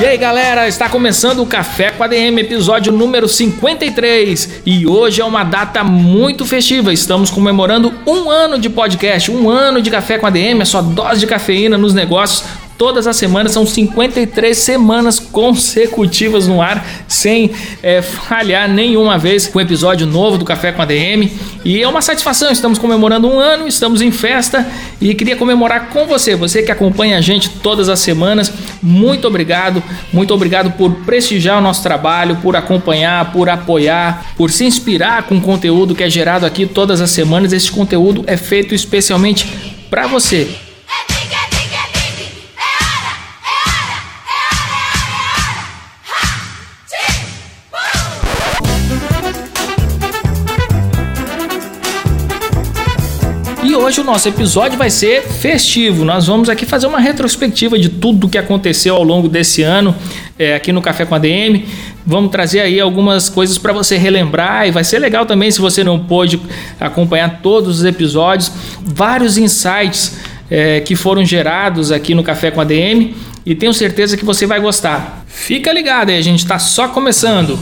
E aí galera, está começando o Café com a DM, episódio número 53 e hoje é uma data muito festiva. Estamos comemorando um ano de podcast, um ano de Café com a DM, a sua dose de cafeína nos negócios todas as semanas, são 53 semanas consecutivas no ar, sem é, falhar nenhuma vez com episódio novo do Café com a DM. E é uma satisfação, estamos comemorando um ano, estamos em festa e queria comemorar com você, você que acompanha a gente todas as semanas. Muito obrigado, muito obrigado por prestigiar o nosso trabalho, por acompanhar, por apoiar, por se inspirar com o conteúdo que é gerado aqui todas as semanas. Esse conteúdo é feito especialmente para você. Hoje o nosso episódio vai ser festivo. Nós vamos aqui fazer uma retrospectiva de tudo que aconteceu ao longo desse ano é, aqui no Café com a DM. Vamos trazer aí algumas coisas para você relembrar e vai ser legal também se você não pôde acompanhar todos os episódios, vários insights é, que foram gerados aqui no Café com a DM e tenho certeza que você vai gostar. Fica ligado aí, a gente está só começando.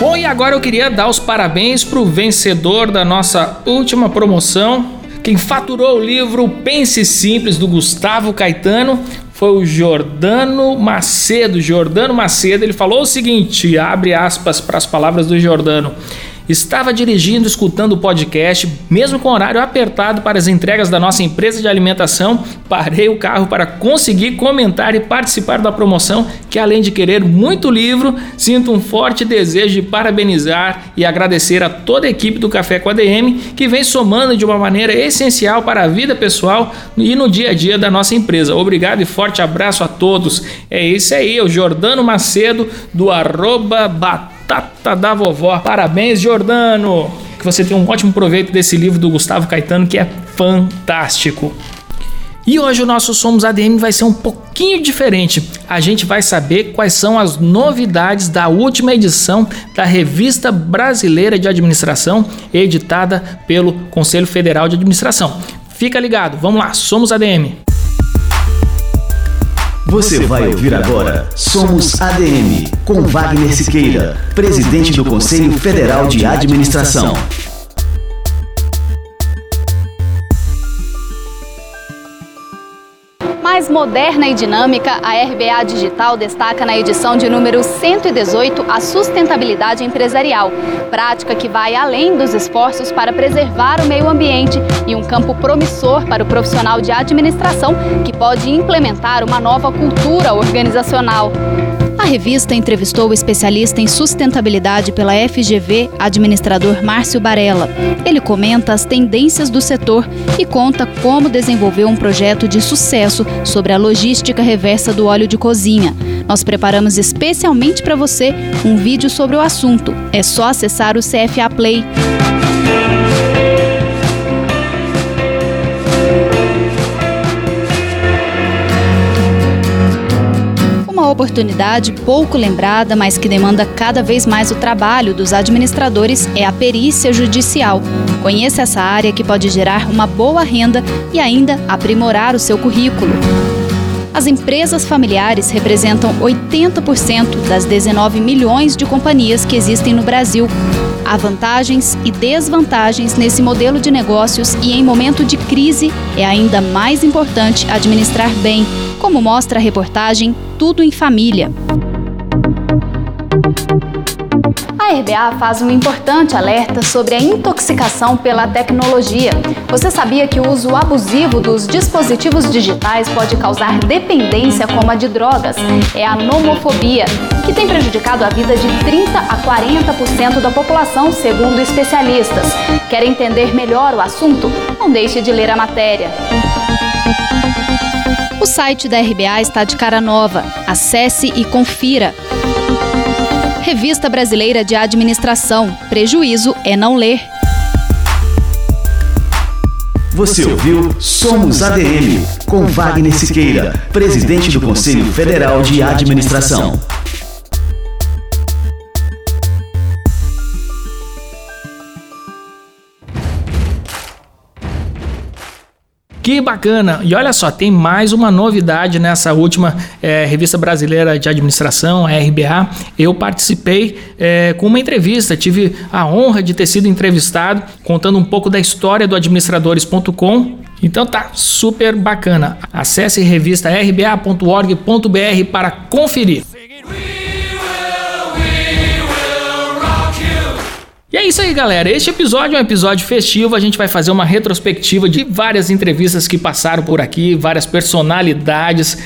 Bom, e agora eu queria dar os parabéns para o vencedor da nossa última promoção. Quem faturou o livro Pense Simples do Gustavo Caetano foi o Jordano Macedo. Jordano Macedo, ele falou o seguinte: abre aspas para as palavras do Jordano. Estava dirigindo, escutando o podcast, mesmo com horário apertado para as entregas da nossa empresa de alimentação, parei o carro para conseguir comentar e participar da promoção, que além de querer muito livro, sinto um forte desejo de parabenizar e agradecer a toda a equipe do Café com a DM, que vem somando de uma maneira essencial para a vida pessoal e no dia a dia da nossa empresa. Obrigado e forte abraço a todos. É isso aí, o Jordano Macedo do arroba Batata da Vovó. Parabéns, Jordano! Que você tenha um ótimo proveito desse livro do Gustavo Caetano, que é fantástico. E hoje o nosso Somos ADM vai ser um pouquinho diferente. A gente vai saber quais são as novidades da última edição da Revista Brasileira de Administração, editada pelo Conselho Federal de Administração. Fica ligado, vamos lá, Somos ADM. Você vai ouvir agora Somos ADM, com Wagner Siqueira, presidente do Conselho Federal de Administração. Mais moderna e dinâmica, a RBA Digital destaca na edição de número 118 a sustentabilidade empresarial, prática que vai além dos esforços para preservar o meio ambiente e um campo promissor para o profissional de administração que pode implementar uma nova cultura organizacional. Revista entrevistou o especialista em sustentabilidade pela FGV, administrador Márcio Barella. Ele comenta as tendências do setor e conta como desenvolveu um projeto de sucesso sobre a logística reversa do óleo de cozinha. Nós preparamos especialmente para você um vídeo sobre o assunto. É só acessar o CFA Play. Uma oportunidade pouco lembrada, mas que demanda cada vez mais o trabalho dos administradores é a perícia judicial. Conheça essa área que pode gerar uma boa renda e ainda aprimorar o seu currículo. As empresas familiares representam 80% das 19 milhões de companhias que existem no Brasil. Há vantagens e desvantagens nesse modelo de negócios e, em momento de crise, é ainda mais importante administrar bem, como mostra a reportagem Tudo em Família. A RBA faz um importante alerta sobre a intoxicação pela tecnologia. Você sabia que o uso abusivo dos dispositivos digitais pode causar dependência como a de drogas? É a nomofobia, que tem prejudicado a vida de 30 a 40% da população, segundo especialistas. Quer entender melhor o assunto? Não deixe de ler a matéria. O site da RBA está de cara nova. Acesse e confira. Revista Brasileira de Administração. Prejuízo é não ler. Você ouviu Somos ADM, com Wagner Siqueira, presidente do Conselho Federal de Administração. Que bacana! E olha só, tem mais uma novidade nessa última é, revista brasileira de administração, a RBA. Eu participei é, com uma entrevista, tive a honra de ter sido entrevistado, contando um pouco da história do administradores.com. Então tá super bacana. Acesse revista rba.org.br para conferir. E é isso aí, galera. Este episódio é um episódio festivo. A gente vai fazer uma retrospectiva de várias entrevistas que passaram por aqui, várias personalidades.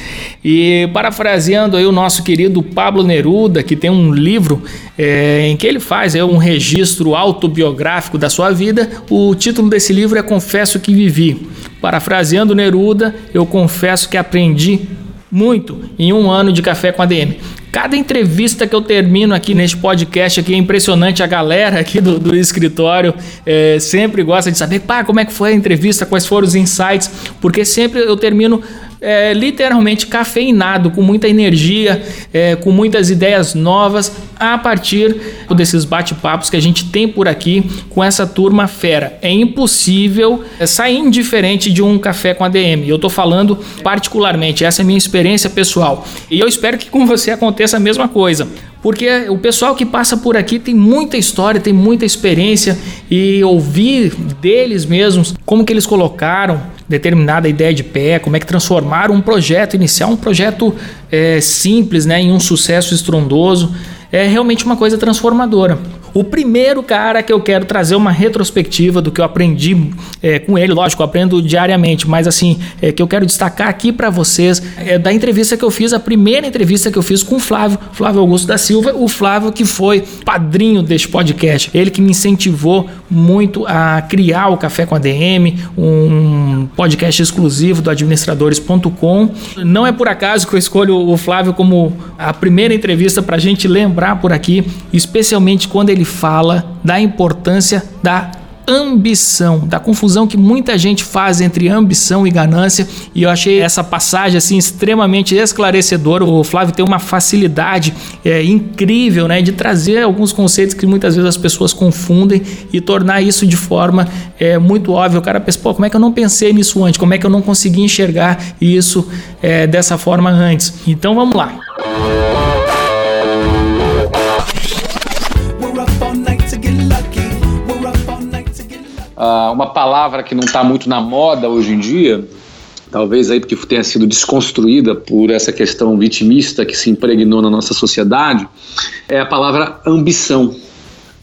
E parafraseando aí o nosso querido Pablo Neruda, que tem um livro é, em que ele faz é, um registro autobiográfico da sua vida. O título desse livro é Confesso que Vivi. Parafraseando Neruda, eu confesso que aprendi muito em um ano de café com a DM. Cada entrevista que eu termino aqui neste podcast aqui é impressionante. A galera aqui do, do escritório é, sempre gosta de saber, pá, como é que foi a entrevista, quais foram os insights, porque sempre eu termino é, literalmente cafeinado, com muita energia, é, com muitas ideias novas, a partir desses bate-papos que a gente tem por aqui com essa turma fera. É impossível sair indiferente de um café com a DM. Eu estou falando particularmente, essa é a minha experiência pessoal. E eu espero que com você aconteça a mesma coisa porque o pessoal que passa por aqui tem muita história, tem muita experiência e ouvir deles mesmos como que eles colocaram determinada ideia de pé, como é que transformaram um projeto inicial, um projeto é, simples, né, em um sucesso estrondoso, é realmente uma coisa transformadora. O primeiro cara que eu quero trazer uma retrospectiva do que eu aprendi é, com ele, lógico, eu aprendo diariamente, mas assim, é, que eu quero destacar aqui para vocês é da entrevista que eu fiz, a primeira entrevista que eu fiz com o Flávio, Flávio Augusto da Silva, o Flávio que foi padrinho deste podcast, ele que me incentivou muito a criar o Café com a DM, um podcast exclusivo do administradores.com. Não é por acaso que eu escolho o Flávio como a primeira entrevista para a gente lembrar por aqui, especialmente quando ele ele fala da importância da ambição, da confusão que muita gente faz entre ambição e ganância, e eu achei essa passagem assim extremamente esclarecedora. O Flávio tem uma facilidade é, incrível, né, de trazer alguns conceitos que muitas vezes as pessoas confundem e tornar isso de forma é, muito óbvia. O cara pensa, pô, como é que eu não pensei nisso antes? Como é que eu não consegui enxergar isso é, dessa forma antes? Então vamos lá. Uh, uma palavra que não está muito na moda hoje em dia, talvez aí porque tenha sido desconstruída por essa questão vitimista que se impregnou na nossa sociedade, é a palavra ambição.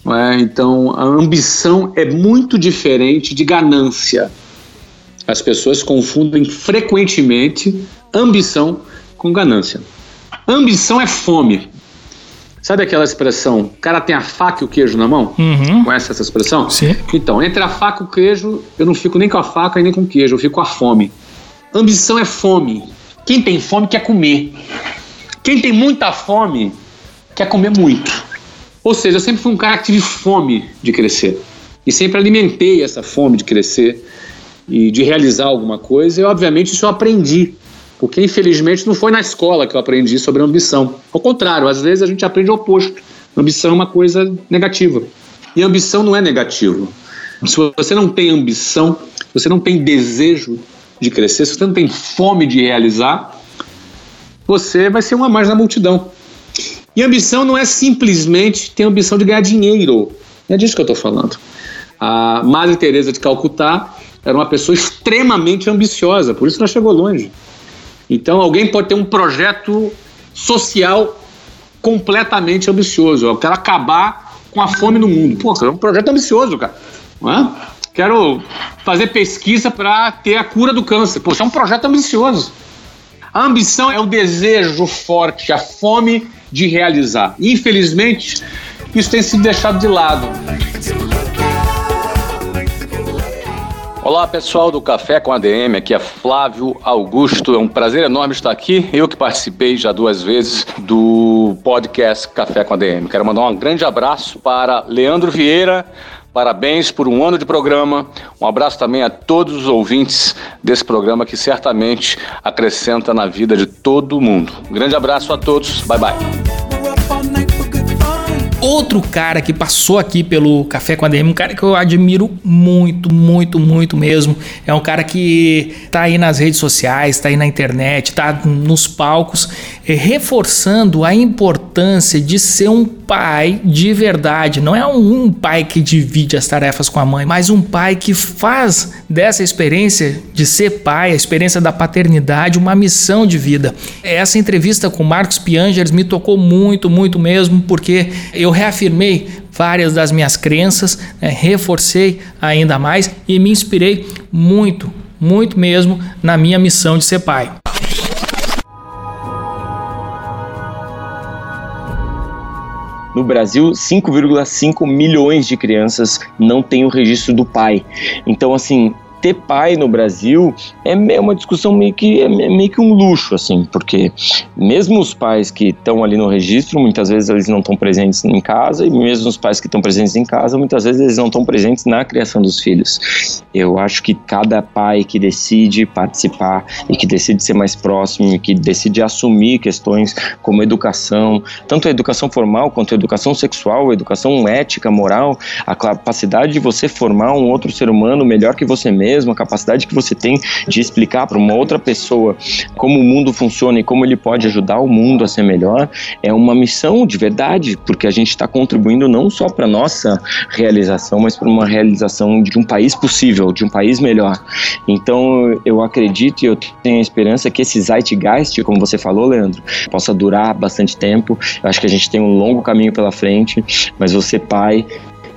É? Então, a ambição é muito diferente de ganância. As pessoas confundem frequentemente ambição com ganância. Ambição é fome. Sabe aquela expressão, o cara tem a faca e o queijo na mão? Uhum. Conhece essa expressão? Sim. Então, entre a faca e o queijo, eu não fico nem com a faca e nem com o queijo, eu fico com a fome. Ambição é fome. Quem tem fome quer comer. Quem tem muita fome quer comer muito. Ou seja, eu sempre fui um cara que tive fome de crescer. E sempre alimentei essa fome de crescer e de realizar alguma coisa. E, obviamente, isso eu aprendi porque infelizmente não foi na escola que eu aprendi sobre ambição. Ao contrário, às vezes a gente aprende o oposto. Ambição é uma coisa negativa. E ambição não é negativo. Se você não tem ambição, se você não tem desejo de crescer, se você não tem fome de realizar, você vai ser uma mais na multidão. E ambição não é simplesmente ter ambição de ganhar dinheiro. É disso que eu estou falando. A Madre Teresa de Calcutá era uma pessoa extremamente ambiciosa, por isso ela chegou longe. Então, alguém pode ter um projeto social completamente ambicioso. Eu quero acabar com a fome no mundo. Pô, é um projeto ambicioso, cara. Não é? Quero fazer pesquisa para ter a cura do câncer. Pô, isso é um projeto ambicioso. A ambição é o desejo forte, a fome de realizar. Infelizmente, isso tem sido deixado de lado. Olá pessoal do Café com ADM, aqui é Flávio Augusto. É um prazer enorme estar aqui. Eu que participei já duas vezes do podcast Café com ADM. Quero mandar um grande abraço para Leandro Vieira. Parabéns por um ano de programa. Um abraço também a todos os ouvintes desse programa que certamente acrescenta na vida de todo mundo. Um grande abraço a todos. Bye bye. Outro cara que passou aqui pelo Café com a DM, um cara que eu admiro muito, muito, muito mesmo. É um cara que tá aí nas redes sociais, tá aí na internet, tá nos palcos, eh, reforçando a importância de ser um pai de verdade. Não é um pai que divide as tarefas com a mãe, mas um pai que faz dessa experiência de ser pai, a experiência da paternidade, uma missão de vida. Essa entrevista com Marcos Piangers me tocou muito, muito mesmo, porque eu eu reafirmei várias das minhas crenças, né, reforcei ainda mais e me inspirei muito, muito mesmo na minha missão de ser pai. No Brasil, 5,5 milhões de crianças não têm o registro do pai. Então, assim, ter pai no Brasil é uma discussão meio que, é meio que um luxo, assim, porque mesmo os pais que estão ali no registro, muitas vezes eles não estão presentes em casa, e mesmo os pais que estão presentes em casa, muitas vezes eles não estão presentes na criação dos filhos. Eu acho que cada pai que decide participar e que decide ser mais próximo e que decide assumir questões como educação, tanto a educação formal quanto a educação sexual, a educação ética, moral, a capacidade de você formar um outro ser humano melhor que você mesmo mesmo, a capacidade que você tem de explicar para uma outra pessoa como o mundo funciona e como ele pode ajudar o mundo a ser melhor, é uma missão de verdade, porque a gente está contribuindo não só para nossa realização, mas para uma realização de um país possível, de um país melhor. Então, eu acredito e eu tenho a esperança que esse zeitgeist, como você falou, Leandro, possa durar bastante tempo. Eu acho que a gente tem um longo caminho pela frente, mas você, pai,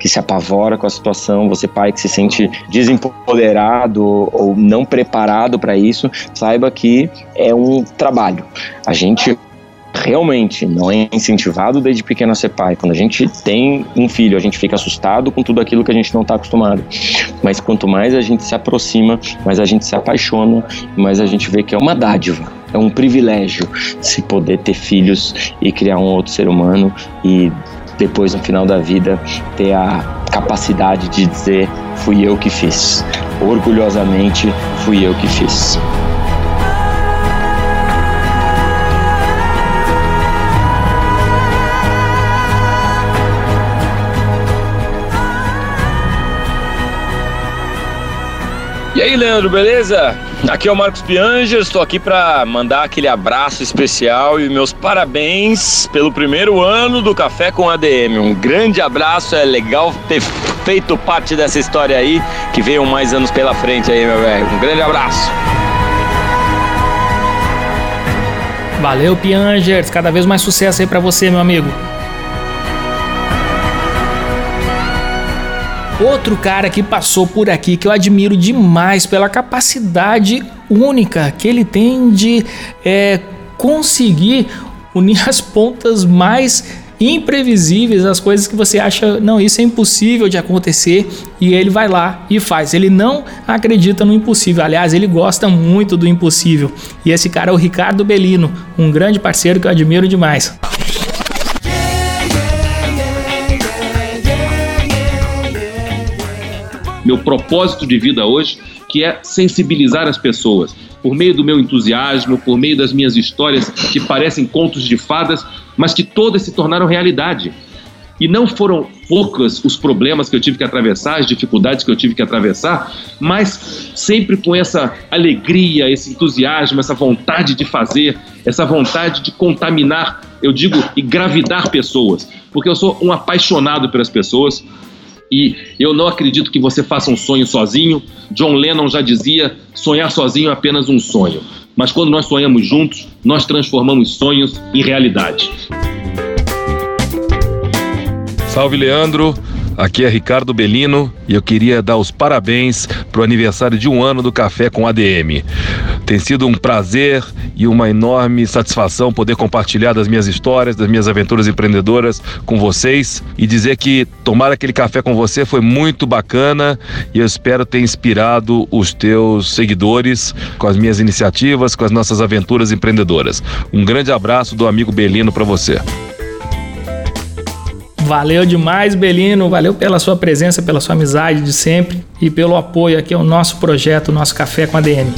que se apavora com a situação, você pai que se sente desempoderado ou não preparado para isso, saiba que é um trabalho. A gente realmente não é incentivado desde pequeno a ser pai. Quando a gente tem um filho, a gente fica assustado com tudo aquilo que a gente não está acostumado. Mas quanto mais a gente se aproxima, mais a gente se apaixona, mais a gente vê que é uma dádiva. É um privilégio se poder ter filhos e criar um outro ser humano e depois no final da vida ter a capacidade de dizer fui eu que fiz. Orgulhosamente fui eu que fiz. E aí, Leandro, beleza? Aqui é o Marcos Pianger, estou aqui para mandar aquele abraço especial e meus parabéns pelo primeiro ano do Café com ADM. Um grande abraço, é legal ter feito parte dessa história aí, que venham mais anos pela frente aí, meu velho. Um grande abraço. Valeu, Piangers, cada vez mais sucesso aí para você, meu amigo. Outro cara que passou por aqui que eu admiro demais pela capacidade única que ele tem de é, conseguir unir as pontas mais imprevisíveis, as coisas que você acha, não, isso é impossível de acontecer, e ele vai lá e faz. Ele não acredita no impossível, aliás, ele gosta muito do impossível. E esse cara é o Ricardo Bellino, um grande parceiro que eu admiro demais. Meu propósito de vida hoje, que é sensibilizar as pessoas por meio do meu entusiasmo, por meio das minhas histórias que parecem contos de fadas, mas que todas se tornaram realidade. E não foram poucos os problemas que eu tive que atravessar, as dificuldades que eu tive que atravessar, mas sempre com essa alegria, esse entusiasmo, essa vontade de fazer, essa vontade de contaminar, eu digo, e gravidar pessoas. Porque eu sou um apaixonado pelas pessoas, e eu não acredito que você faça um sonho sozinho. John Lennon já dizia: sonhar sozinho é apenas um sonho. Mas quando nós sonhamos juntos, nós transformamos sonhos em realidade. Salve, Leandro. Aqui é Ricardo Belino e eu queria dar os parabéns para o aniversário de um ano do Café com ADM. Tem sido um prazer e uma enorme satisfação poder compartilhar das minhas histórias, das minhas aventuras empreendedoras com vocês e dizer que tomar aquele café com você foi muito bacana e eu espero ter inspirado os teus seguidores com as minhas iniciativas, com as nossas aventuras empreendedoras. Um grande abraço do amigo Belino para você. Valeu demais, Belino. Valeu pela sua presença, pela sua amizade de sempre e pelo apoio aqui ao nosso projeto, nosso Café com a DM.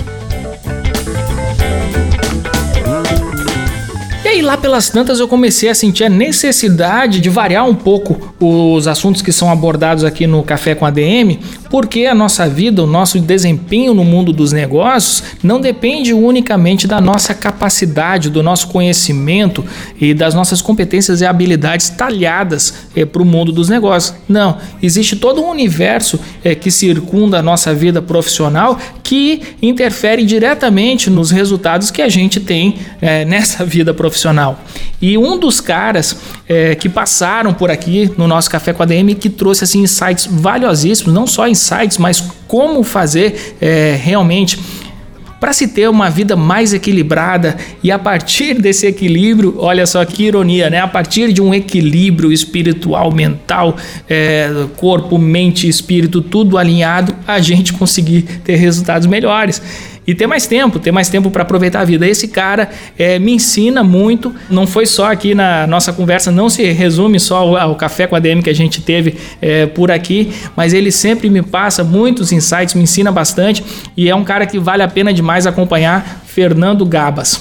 Lá pelas tantas eu comecei a sentir a necessidade de variar um pouco os assuntos que são abordados aqui no Café com a DM, porque a nossa vida, o nosso desempenho no mundo dos negócios não depende unicamente da nossa capacidade, do nosso conhecimento e das nossas competências e habilidades talhadas é, para o mundo dos negócios. Não, existe todo um universo é, que circunda a nossa vida profissional que interfere diretamente nos resultados que a gente tem é, nessa vida profissional. E um dos caras que passaram por aqui no nosso Café com a DM que trouxe assim insights valiosíssimos, não só insights, mas como fazer é, realmente para se ter uma vida mais equilibrada e a partir desse equilíbrio, olha só que ironia, né? A partir de um equilíbrio espiritual, mental, é, corpo, mente, espírito, tudo alinhado, a gente conseguir ter resultados melhores e ter mais tempo, ter mais tempo para aproveitar a vida. Esse cara é, me ensina muito. Não foi só aqui na nossa conversa, não se resume só ao, ao café com a DM que a gente teve é, por aqui, mas ele sempre me passa muitos insights, me ensina bastante e é um cara que vale a pena demais acompanhar. Fernando Gabas.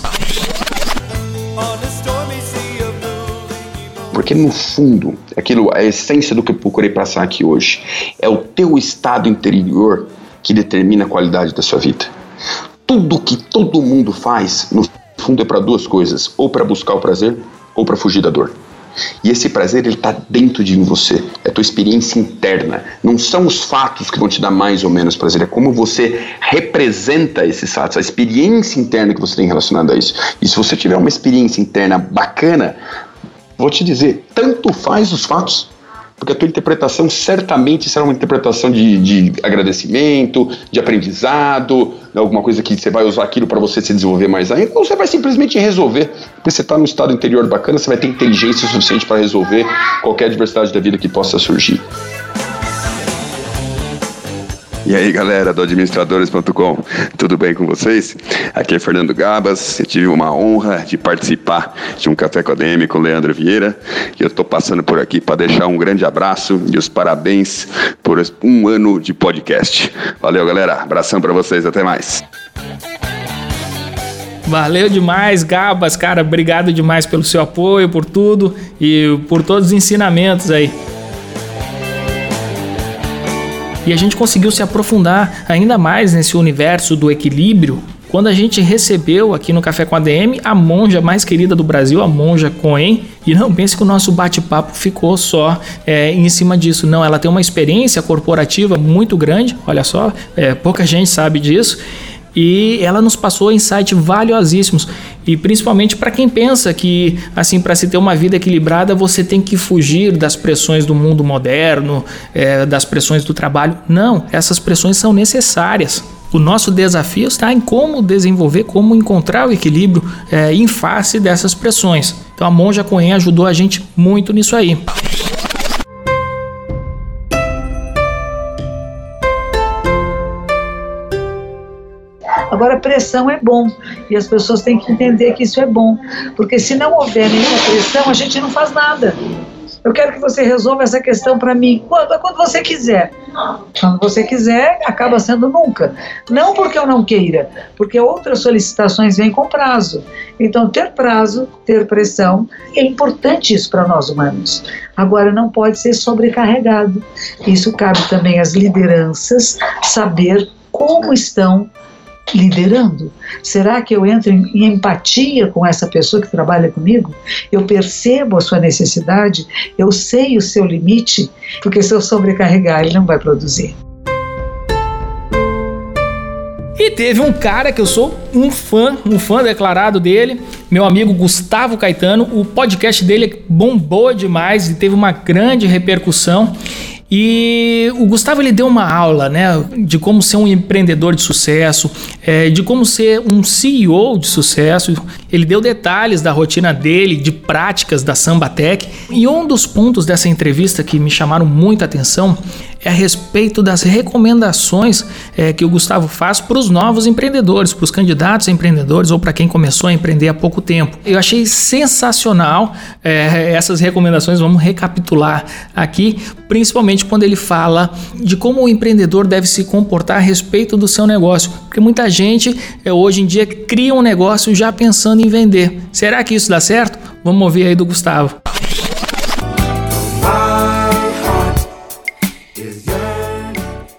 Porque no fundo, aquilo, a essência do que eu procurei passar aqui hoje, é o teu estado interior que determina a qualidade da sua vida tudo que todo mundo faz, no fundo, é para duas coisas: ou para buscar o prazer, ou para fugir da dor. E esse prazer ele está dentro de você, é a tua experiência interna. Não são os fatos que vão te dar mais ou menos prazer, é como você representa esses fatos, a experiência interna que você tem relacionada a isso. E se você tiver uma experiência interna bacana, vou te dizer, tanto faz os fatos porque a tua interpretação certamente será uma interpretação de, de agradecimento, de aprendizado, né, alguma coisa que você vai usar aquilo para você se desenvolver mais ainda, ou você vai simplesmente resolver, porque você está num estado interior bacana, você vai ter inteligência suficiente para resolver qualquer adversidade da vida que possa surgir. E aí, galera do administradores.com, tudo bem com vocês? Aqui é Fernando Gabas. Eu tive uma honra de participar de um café com a DM com o Leandro Vieira. E eu estou passando por aqui para deixar um grande abraço e os parabéns por um ano de podcast. Valeu, galera. Abração para vocês. Até mais. Valeu demais, Gabas, cara. Obrigado demais pelo seu apoio, por tudo e por todos os ensinamentos aí. E a gente conseguiu se aprofundar ainda mais nesse universo do equilíbrio quando a gente recebeu aqui no Café com a DM a monja mais querida do Brasil, a monja Coen. E não pense que o nosso bate-papo ficou só é, em cima disso. Não, ela tem uma experiência corporativa muito grande, olha só, é, pouca gente sabe disso e ela nos passou insights valiosíssimos e principalmente para quem pensa que assim para se ter uma vida equilibrada você tem que fugir das pressões do mundo moderno, é, das pressões do trabalho. Não, essas pressões são necessárias. O nosso desafio está em como desenvolver, como encontrar o equilíbrio é, em face dessas pressões. Então a Monja Coen ajudou a gente muito nisso aí. Agora, pressão é bom e as pessoas têm que entender que isso é bom, porque se não houver nenhuma pressão, a gente não faz nada. Eu quero que você resolva essa questão para mim quando, quando você quiser. Quando você quiser, acaba sendo nunca. Não porque eu não queira, porque outras solicitações vêm com prazo. Então, ter prazo, ter pressão, é importante isso para nós humanos. Agora, não pode ser sobrecarregado. Isso cabe também às lideranças saber como estão liderando? Será que eu entro em, em, empatia com essa pessoa que trabalha comigo? Eu percebo a sua necessidade, eu sei o seu limite, porque se eu sobrecarregar, ele não vai produzir. E teve um cara que eu sou um fã, um fã declarado dele, meu amigo Gustavo Caetano. O podcast dele bombou demais e teve uma grande repercussão. E o Gustavo ele deu uma aula, né, de como ser um empreendedor de sucesso, é, de como ser um CEO de sucesso. Ele deu detalhes da rotina dele, de práticas da Sambatec. E um dos pontos dessa entrevista que me chamaram muita atenção é a respeito das recomendações é, que o Gustavo faz para os novos empreendedores, para os candidatos a empreendedores ou para quem começou a empreender há pouco tempo. Eu achei sensacional é, essas recomendações, vamos recapitular aqui, principalmente quando ele fala de como o empreendedor deve se comportar a respeito do seu negócio, porque muita gente é, hoje em dia cria um negócio já pensando em vender. Será que isso dá certo? Vamos ouvir aí do Gustavo.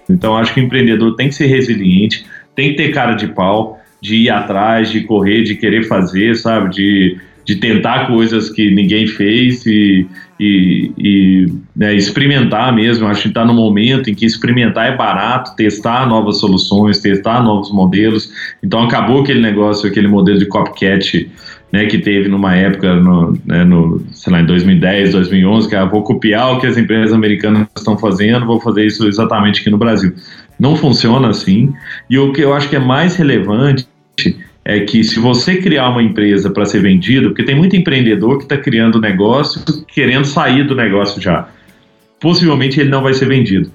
Então acho que o empreendedor tem que ser resiliente, tem que ter cara de pau, de ir atrás, de correr, de querer fazer, sabe? De, de tentar coisas que ninguém fez e, e, e né, experimentar mesmo. Acho que está no momento em que experimentar é barato, testar novas soluções, testar novos modelos. Então acabou aquele negócio, aquele modelo de copycat né, que teve numa época, no, né, no, sei lá, em 2010, 2011, que ah, vou copiar o que as empresas americanas estão fazendo, vou fazer isso exatamente aqui no Brasil. Não funciona assim. E o que eu acho que é mais relevante é que se você criar uma empresa para ser vendida, porque tem muito empreendedor que está criando negócio querendo sair do negócio já, possivelmente ele não vai ser vendido.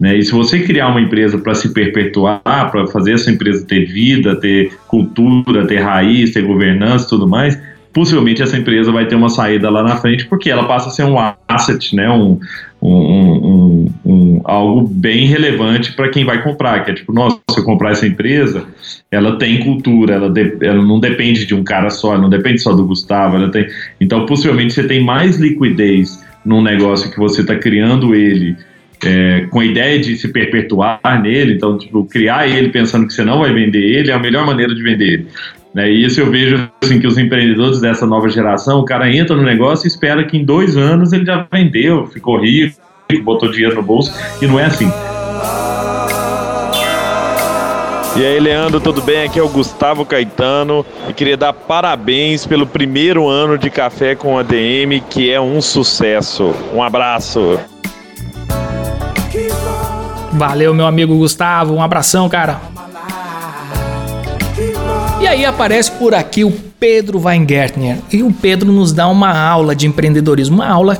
Né? E se você criar uma empresa para se perpetuar, para fazer essa empresa ter vida, ter cultura, ter raiz, ter governança e tudo mais, possivelmente essa empresa vai ter uma saída lá na frente, porque ela passa a ser um asset, né? um, um, um, um algo bem relevante para quem vai comprar, que é tipo, nossa, se eu comprar essa empresa, ela tem cultura, ela, de, ela não depende de um cara só, não depende só do Gustavo, ela tem, então possivelmente você tem mais liquidez num negócio que você está criando ele é, com a ideia de se perpetuar nele, então, tipo, criar ele pensando que você não vai vender ele é a melhor maneira de vender ele. Né? E isso eu vejo assim, que os empreendedores dessa nova geração, o cara entra no negócio e espera que em dois anos ele já vendeu, ficou rico, botou dinheiro no bolso, e não é assim. E aí, Leandro, tudo bem? Aqui é o Gustavo Caetano e queria dar parabéns pelo primeiro ano de Café com ADM, que é um sucesso. Um abraço. Valeu, meu amigo Gustavo. Um abração, cara. E aí aparece por aqui o Pedro Weingärtner. E o Pedro nos dá uma aula de empreendedorismo, uma aula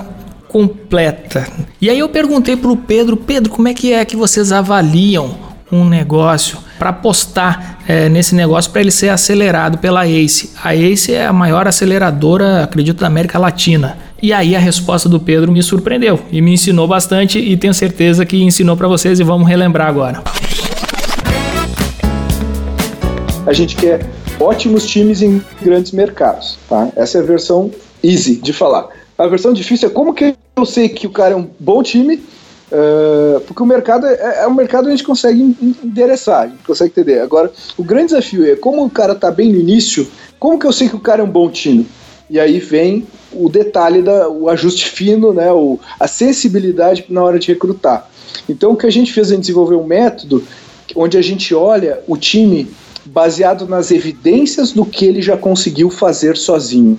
completa. E aí eu perguntei pro Pedro, Pedro, como é que é que vocês avaliam um negócio para apostar é, nesse negócio para ele ser acelerado pela ACE. A ACE é a maior aceleradora, acredito, da América Latina. E aí a resposta do Pedro me surpreendeu e me ensinou bastante e tenho certeza que ensinou para vocês e vamos relembrar agora. A gente quer ótimos times em grandes mercados, tá? Essa é a versão easy de falar. A versão difícil é como que eu sei que o cara é um bom time Uh, porque o mercado é, é, um mercado que a gente consegue endereçar, a gente consegue entender. Agora, o grande desafio é como o cara está bem no início, como que eu sei que o cara é um bom time? E aí vem o detalhe, da, o ajuste fino, né, o, a sensibilidade na hora de recrutar. Então, o que a gente fez é desenvolver um método onde a gente olha o time baseado nas evidências do que ele já conseguiu fazer sozinho.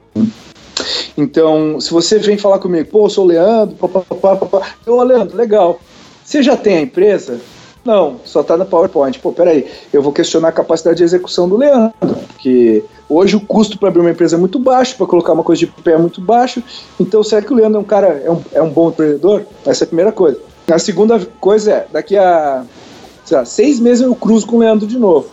Então, se você vem falar comigo, pô, eu sou o Leandro, papapá, papá, ô Leandro, legal. Você já tem a empresa? Não, só está no PowerPoint. Pô, peraí, eu vou questionar a capacidade de execução do Leandro, porque hoje o custo para abrir uma empresa é muito baixo, para colocar uma coisa de pé é muito baixo. Então, será que o Leandro é um cara, é um, é um bom empreendedor? Essa é a primeira coisa. A segunda coisa é, daqui a lá, seis meses eu cruzo com o Leandro de novo.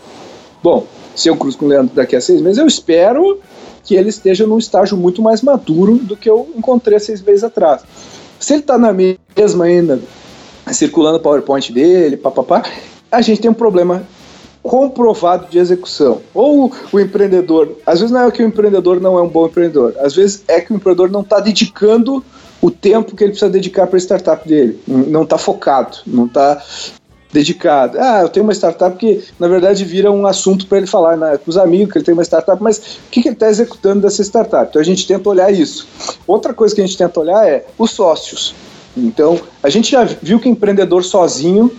Bom, se eu cruzo com o Leandro daqui a seis meses, eu espero que ele esteja num estágio muito mais maduro do que eu encontrei seis meses atrás. Se ele está na mesma ainda, circulando o PowerPoint dele, papapá, a gente tem um problema comprovado de execução. Ou o empreendedor, às vezes não é que o empreendedor não é um bom empreendedor, às vezes é que o empreendedor não está dedicando o tempo que ele precisa dedicar para a startup dele, não está focado, não está dedicado. Ah, eu tenho uma startup que, na verdade, vira um assunto para ele falar né, com os amigos que ele tem uma startup, mas o que, que ele está executando dessa startup? Então a gente tenta olhar isso. Outra coisa que a gente tenta olhar é os sócios. Então, a gente já viu que empreendedor sozinho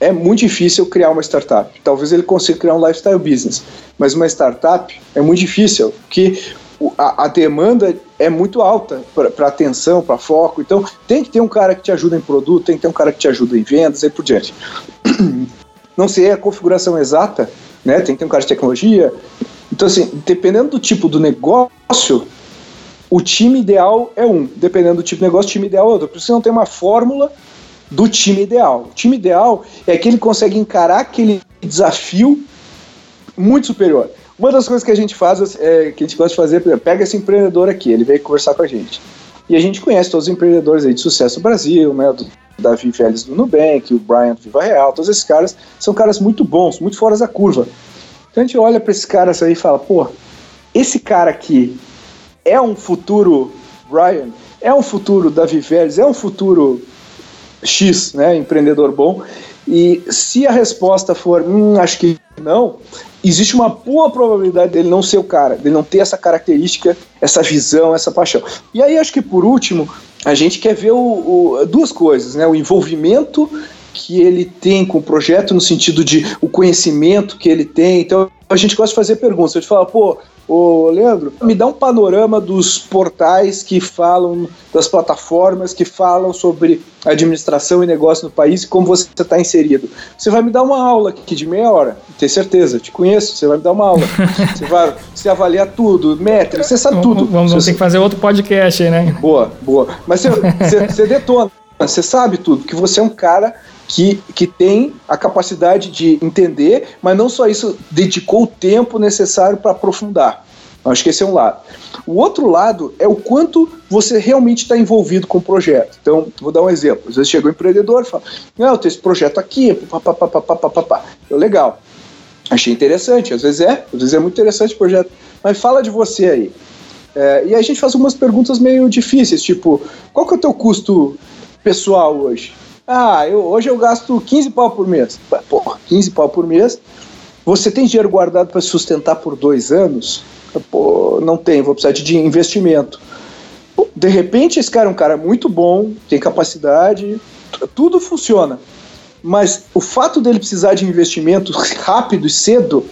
é muito difícil criar uma startup. Talvez ele consiga criar um lifestyle business, mas uma startup é muito difícil, porque a, a demanda é muito alta para atenção, para foco. Então, tem que ter um cara que te ajuda em produto, tem que ter um cara que te ajuda em vendas e por diante. Não sei a configuração exata, né? Tem que ter um cara de tecnologia. Então, assim, dependendo do tipo do negócio, o time ideal é um. Dependendo do tipo de negócio, o time ideal é outro. Por isso não tem uma fórmula do time ideal. O time ideal é que ele consegue encarar aquele desafio muito superior. Uma das coisas que a gente faz, é, que a gente gosta de fazer, pega esse empreendedor aqui, ele veio conversar com a gente. E a gente conhece todos os empreendedores aí de sucesso no Brasil, né? Do Davi Vélez do Nubank, o Brian do Viva Real, todos esses caras são caras muito bons, muito fora da curva. Então a gente olha para esses caras aí e fala, pô, esse cara aqui é um futuro Brian, é um futuro Davi Vélez, é um futuro X, né? Empreendedor bom. E se a resposta for, hum, acho que não, existe uma boa probabilidade dele não ser o cara, dele não ter essa característica, essa visão, essa paixão. E aí acho que por último, a gente quer ver o, o, duas coisas, né? O envolvimento que ele tem com o projeto no sentido de o conhecimento que ele tem. Então a gente gosta de fazer perguntas. A gente fala, pô, Ô, Leandro, me dá um panorama dos portais que falam, das plataformas que falam sobre administração e negócio no país e como você está inserido. Você vai me dar uma aula aqui de meia hora, ter certeza, te conheço, você vai me dar uma aula. você vai você avaliar tudo, métrica, você sabe tudo. Vamos, vamos ter que fazer outro podcast aí, né? Boa, boa. Mas você, você, você detona, você sabe tudo, que você é um cara que, que tem a capacidade de entender, mas não só isso, dedicou o tempo necessário para aprofundar. Acho que esse é um lado. O outro lado é o quanto você realmente está envolvido com o projeto. Então, vou dar um exemplo. Às vezes chega um empreendedor e fala: Não, eu tenho esse projeto aqui, papapá. Legal. Achei interessante. Às vezes é, às vezes é muito interessante o projeto. Mas fala de você aí. É, e a gente faz algumas perguntas meio difíceis, tipo: Qual que é o teu custo pessoal hoje? Ah, eu, hoje eu gasto 15 pau por mês. Porra, 15 pau por mês. Você tem dinheiro guardado para sustentar por dois anos? Pô, não tem, vou precisar de investimento. De repente, esse cara é um cara muito bom, tem capacidade, tudo funciona. Mas o fato dele precisar de investimento rápido e cedo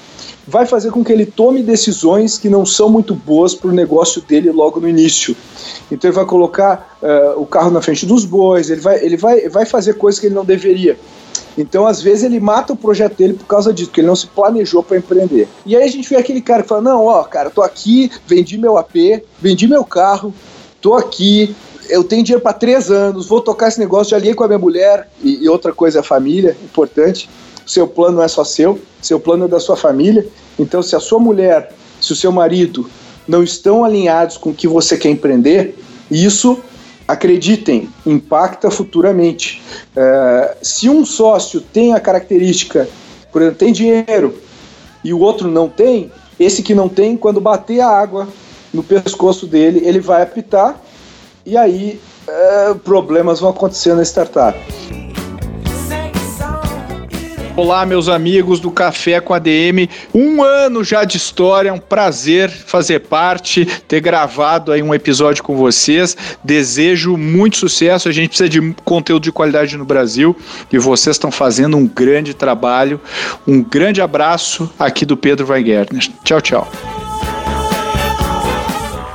vai fazer com que ele tome decisões que não são muito boas para o negócio dele logo no início. Então ele vai colocar uh, o carro na frente dos bois, ele vai, ele vai, vai fazer coisas que ele não deveria. Então, às vezes, ele mata o projeto dele por causa disso, porque ele não se planejou para empreender. E aí a gente vê aquele cara que fala: não, ó, cara, tô aqui, vendi meu AP, vendi meu carro, tô aqui, eu tenho dinheiro para três anos, vou tocar esse negócio, já aliei com a minha mulher, e, e outra coisa é a família, importante. Seu plano não é só seu, seu plano é da sua família. Então, se a sua mulher, se o seu marido não estão alinhados com o que você quer empreender, isso acreditem, impacta futuramente. É, se um sócio tem a característica, por exemplo, tem dinheiro e o outro não tem, esse que não tem, quando bater a água no pescoço dele, ele vai apitar e aí é, problemas vão acontecer na startup. Olá, meus amigos do Café com ADM. Um ano já de história, é um prazer fazer parte, ter gravado aí um episódio com vocês. Desejo muito sucesso. A gente precisa de conteúdo de qualidade no Brasil e vocês estão fazendo um grande trabalho. Um grande abraço aqui do Pedro Weingärtner. Tchau, tchau.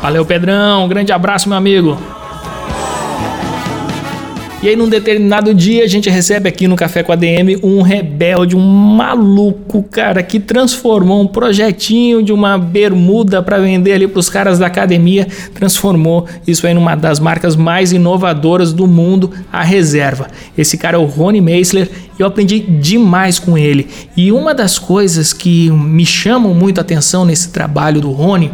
Valeu, Pedrão. Um grande abraço, meu amigo. E aí, num determinado dia, a gente recebe aqui no Café com a DM um rebelde, um maluco, cara, que transformou um projetinho de uma bermuda para vender ali para os caras da academia, transformou isso aí numa das marcas mais inovadoras do mundo, a Reserva. Esse cara é o Rony Meisler e eu aprendi demais com ele. E uma das coisas que me chamam muito a atenção nesse trabalho do Rony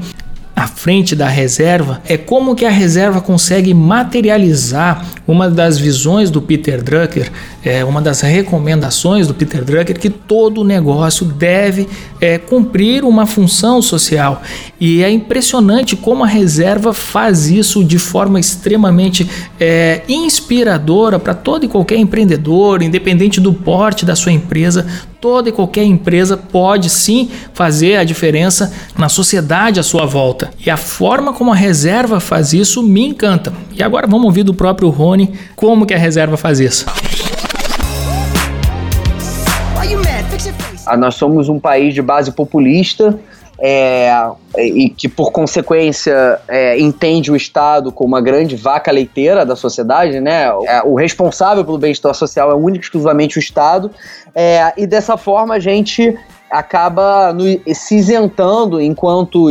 à frente da reserva é como que a reserva consegue materializar uma das visões do Peter Drucker, é, uma das recomendações do Peter Drucker que todo negócio deve é, cumprir uma função social e é impressionante como a reserva faz isso de forma extremamente é, inspiradora para todo e qualquer empreendedor, independente do porte da sua empresa toda e qualquer empresa pode sim fazer a diferença na sociedade à sua volta. E a forma como a reserva faz isso me encanta. E agora vamos ouvir do próprio Rony como que a reserva faz isso. Nós somos um país de base populista, é, e que, por consequência, é, entende o Estado como uma grande vaca leiteira da sociedade, né? É, o responsável pelo bem-estar social é único e exclusivamente o Estado, é, e dessa forma a gente acaba no, se isentando enquanto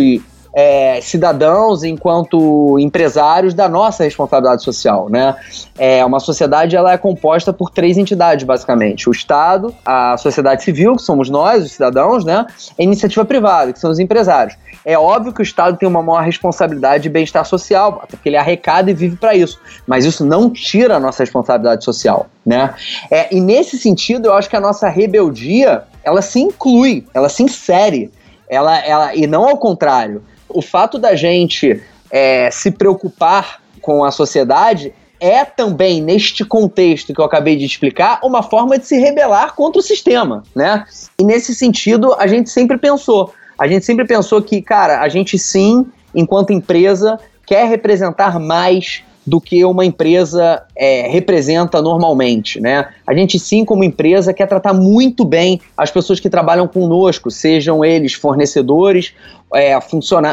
é, cidadãos, enquanto empresários da nossa responsabilidade social, né? É, uma sociedade ela é composta por três entidades basicamente: o Estado, a sociedade civil, que somos nós, os cidadãos, né? E a iniciativa privada, que são os empresários. É óbvio que o Estado tem uma maior responsabilidade de bem-estar social, até porque ele arrecada e vive para isso. Mas isso não tira a nossa responsabilidade social, né? É, e nesse sentido, eu acho que a nossa rebeldia ela se inclui, ela se insere, ela, ela e não ao contrário o fato da gente é, se preocupar com a sociedade é também, neste contexto que eu acabei de explicar, uma forma de se rebelar contra o sistema, né? E nesse sentido, a gente sempre pensou, a gente sempre pensou que, cara, a gente sim, enquanto empresa, quer representar mais do que uma empresa é, representa normalmente, né? A gente sim, como empresa, quer tratar muito bem as pessoas que trabalham conosco, sejam eles fornecedores é,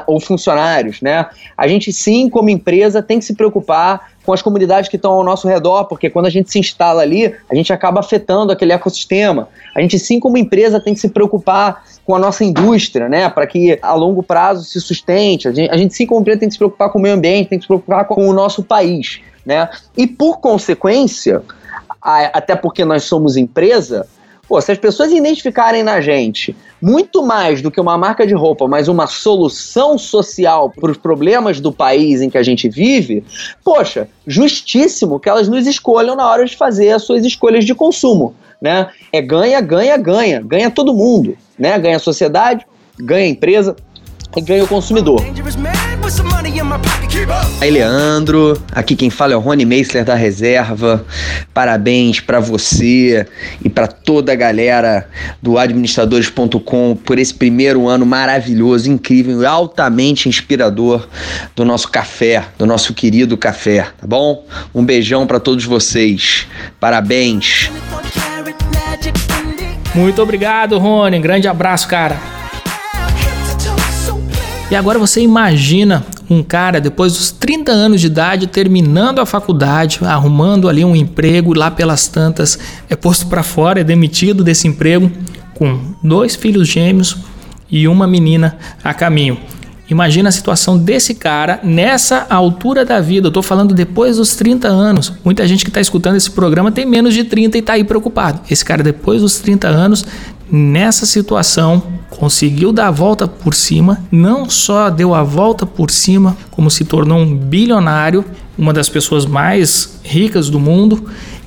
ou funcionários, né? A gente sim, como empresa, tem que se preocupar com as comunidades que estão ao nosso redor, porque quando a gente se instala ali, a gente acaba afetando aquele ecossistema. A gente sim, como empresa, tem que se preocupar com a nossa indústria, né? Para que a longo prazo se sustente. A gente, a gente sim, como empresa, tem que se preocupar com o meio ambiente, tem que se preocupar com o nosso país, né? E por consequência, até porque nós somos empresa, Pô, se as pessoas identificarem na gente muito mais do que uma marca de roupa, mas uma solução social para os problemas do país em que a gente vive, poxa, justíssimo que elas nos escolham na hora de fazer as suas escolhas de consumo. Né? É ganha, ganha, ganha. Ganha todo mundo. Né? Ganha a sociedade, ganha a empresa e ganha o consumidor. Aí, Leandro, aqui quem fala é o Rony Meisler da Reserva. Parabéns para você e para toda a galera do administradores.com por esse primeiro ano maravilhoso, incrível e altamente inspirador do nosso café, do nosso querido café, tá bom? Um beijão para todos vocês. Parabéns. Muito obrigado, Rony. Grande abraço, cara. E agora você imagina um cara depois dos 30 anos de idade terminando a faculdade, arrumando ali um emprego lá pelas tantas, é posto para fora, é demitido desse emprego com dois filhos gêmeos e uma menina a caminho. Imagina a situação desse cara nessa altura da vida. Eu tô falando depois dos 30 anos. Muita gente que está escutando esse programa tem menos de 30 e está aí preocupado. Esse cara, depois dos 30 anos, nessa situação, conseguiu dar a volta por cima, não só deu a volta por cima, como se tornou um bilionário, uma das pessoas mais ricas do mundo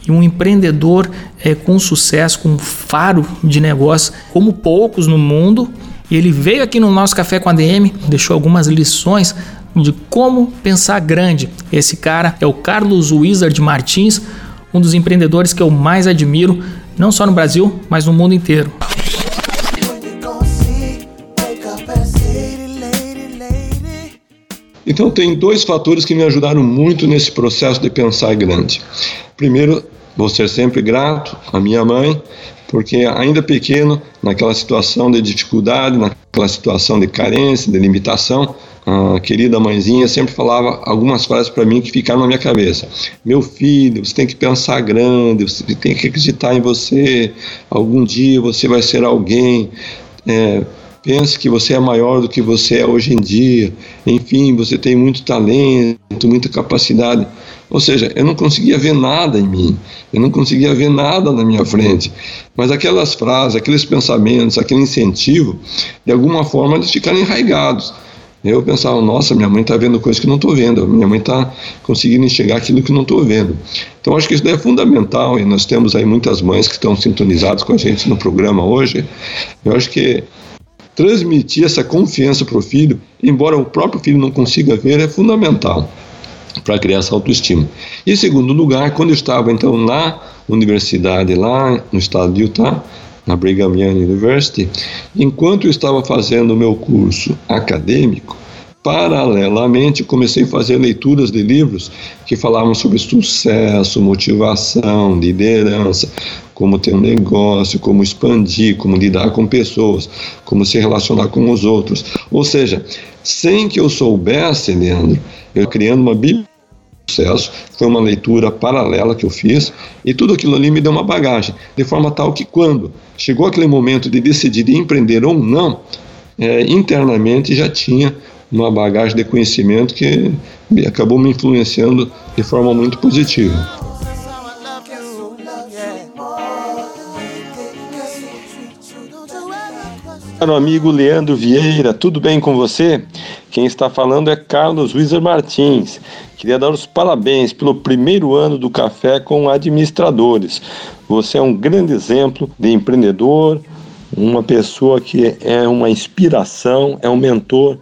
e um empreendedor é, com sucesso, com um faro de negócio, como poucos no mundo. E ele veio aqui no nosso Café com a DM, deixou algumas lições de como pensar grande. Esse cara é o Carlos Wizard Martins, um dos empreendedores que eu mais admiro, não só no Brasil, mas no mundo inteiro. Então, tem dois fatores que me ajudaram muito nesse processo de pensar grande. Primeiro, vou ser sempre grato à minha mãe, porque ainda pequeno, naquela situação de dificuldade, naquela situação de carência, de limitação, a querida mãezinha sempre falava algumas frases para mim que ficaram na minha cabeça. Meu filho, você tem que pensar grande, você tem que acreditar em você. Algum dia você vai ser alguém. É, pense que você é maior do que você é hoje em dia. Enfim, você tem muito talento, muita capacidade. Ou seja, eu não conseguia ver nada em mim, eu não conseguia ver nada na minha frente. Mas aquelas frases, aqueles pensamentos, aquele incentivo, de alguma forma eles ficaram enraigados. Eu pensava, nossa, minha mãe está vendo coisas que não estou vendo, minha mãe está conseguindo enxergar aquilo que não estou vendo. Então, acho que isso é fundamental e nós temos aí muitas mães que estão sintonizadas com a gente no programa hoje. Eu acho que transmitir essa confiança para o filho, embora o próprio filho não consiga ver, é fundamental para criar essa autoestima. E segundo lugar, quando eu estava então na universidade lá no estado de Utah, na Brigham Young University, enquanto eu estava fazendo o meu curso acadêmico, paralelamente, comecei a fazer leituras de livros que falavam sobre sucesso, motivação, liderança, como ter um negócio, como expandir, como lidar com pessoas, como se relacionar com os outros. Ou seja, sem que eu soubesse, Leandro, eu criando uma Bíblia sucesso, foi uma leitura paralela que eu fiz e tudo aquilo ali me deu uma bagagem, de forma tal que quando chegou aquele momento de decidir empreender ou não, é, internamente já tinha uma bagagem de conhecimento que acabou me influenciando de forma muito positiva. Caro amigo Leandro Vieira, tudo bem com você? Quem está falando é Carlos Wieser Martins. Queria dar os parabéns pelo primeiro ano do Café com Administradores. Você é um grande exemplo de empreendedor, uma pessoa que é uma inspiração, é um mentor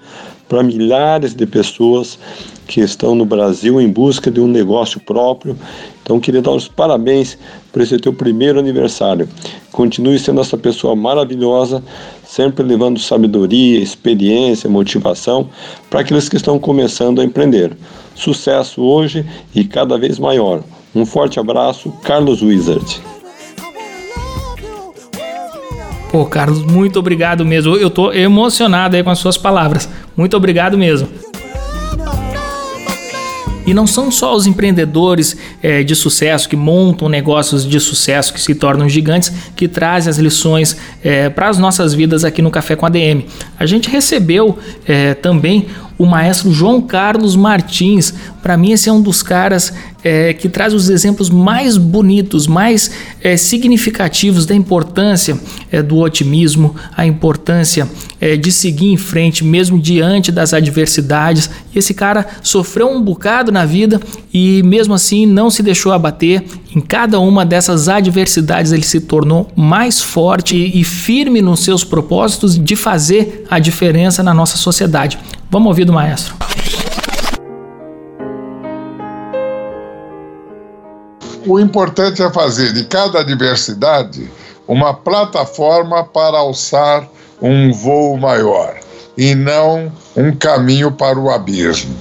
para milhares de pessoas que estão no Brasil em busca de um negócio próprio. Então, queria dar os parabéns por esse teu primeiro aniversário. Continue sendo essa pessoa maravilhosa, sempre levando sabedoria, experiência, motivação para aqueles que estão começando a empreender. Sucesso hoje e cada vez maior. Um forte abraço, Carlos Wizard. Pô, Carlos, muito obrigado mesmo. Eu tô emocionado aí com as suas palavras. Muito obrigado mesmo. E não são só os empreendedores é, de sucesso que montam negócios de sucesso que se tornam gigantes que trazem as lições é, para as nossas vidas aqui no Café com ADM. A gente recebeu é, também o maestro João Carlos Martins. Para mim, esse é um dos caras é, que traz os exemplos mais bonitos, mais é, significativos da importância é, do otimismo, a importância é, de seguir em frente, mesmo diante das adversidades. E esse cara sofreu um bocado na vida e, mesmo assim, não se deixou abater. Em cada uma dessas adversidades, ele se tornou mais forte e firme nos seus propósitos de fazer a diferença na nossa sociedade. Vamos ouvir do maestro. O importante é fazer de cada adversidade uma plataforma para alçar um voo maior e não um caminho para o abismo.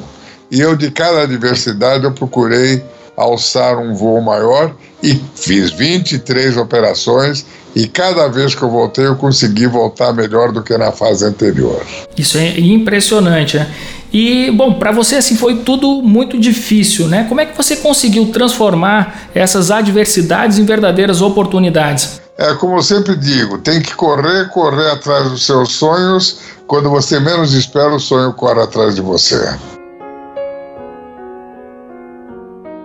E eu, de cada adversidade, eu procurei alçar um voo maior e fiz 23 operações e cada vez que eu voltei eu consegui voltar melhor do que na fase anterior. Isso é impressionante, né? E bom, para você assim foi tudo muito difícil, né? Como é que você conseguiu transformar essas adversidades em verdadeiras oportunidades? É como eu sempre digo, tem que correr, correr atrás dos seus sonhos. Quando você menos espera, o sonho corre atrás de você.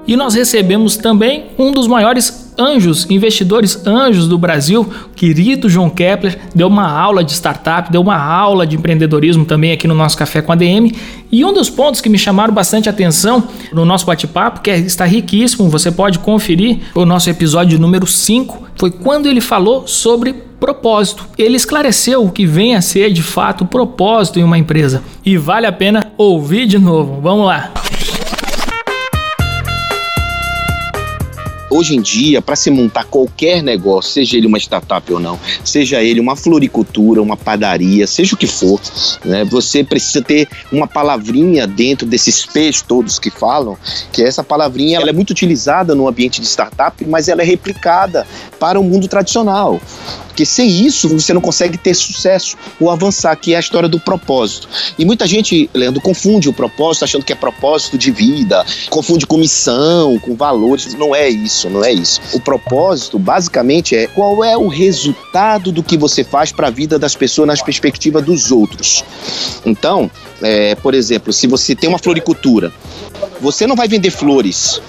E nós recebemos também um dos maiores anjos, investidores anjos do Brasil, querido João Kepler, deu uma aula de startup, deu uma aula de empreendedorismo também aqui no nosso Café com a DM. E um dos pontos que me chamaram bastante atenção no nosso bate-papo, que é, está riquíssimo, você pode conferir o nosso episódio número 5, foi quando ele falou sobre propósito. Ele esclareceu o que vem a ser de fato propósito em uma empresa. E vale a pena ouvir de novo. Vamos lá. Hoje em dia, para se montar qualquer negócio, seja ele uma startup ou não, seja ele uma floricultura, uma padaria, seja o que for, né, você precisa ter uma palavrinha dentro desses peixes todos que falam, que essa palavrinha ela é muito utilizada no ambiente de startup, mas ela é replicada para o mundo tradicional. Porque sem isso você não consegue ter sucesso ou avançar, que é a história do propósito. E muita gente, Leandro, confunde o propósito achando que é propósito de vida, confunde com missão, com valores. Não é isso, não é isso. O propósito, basicamente, é qual é o resultado do que você faz para a vida das pessoas nas perspectiva dos outros. Então, é, por exemplo, se você tem uma floricultura, você não vai vender flores,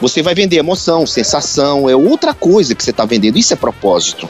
você vai vender emoção, sensação, é outra coisa que você está vendendo. Isso é propósito.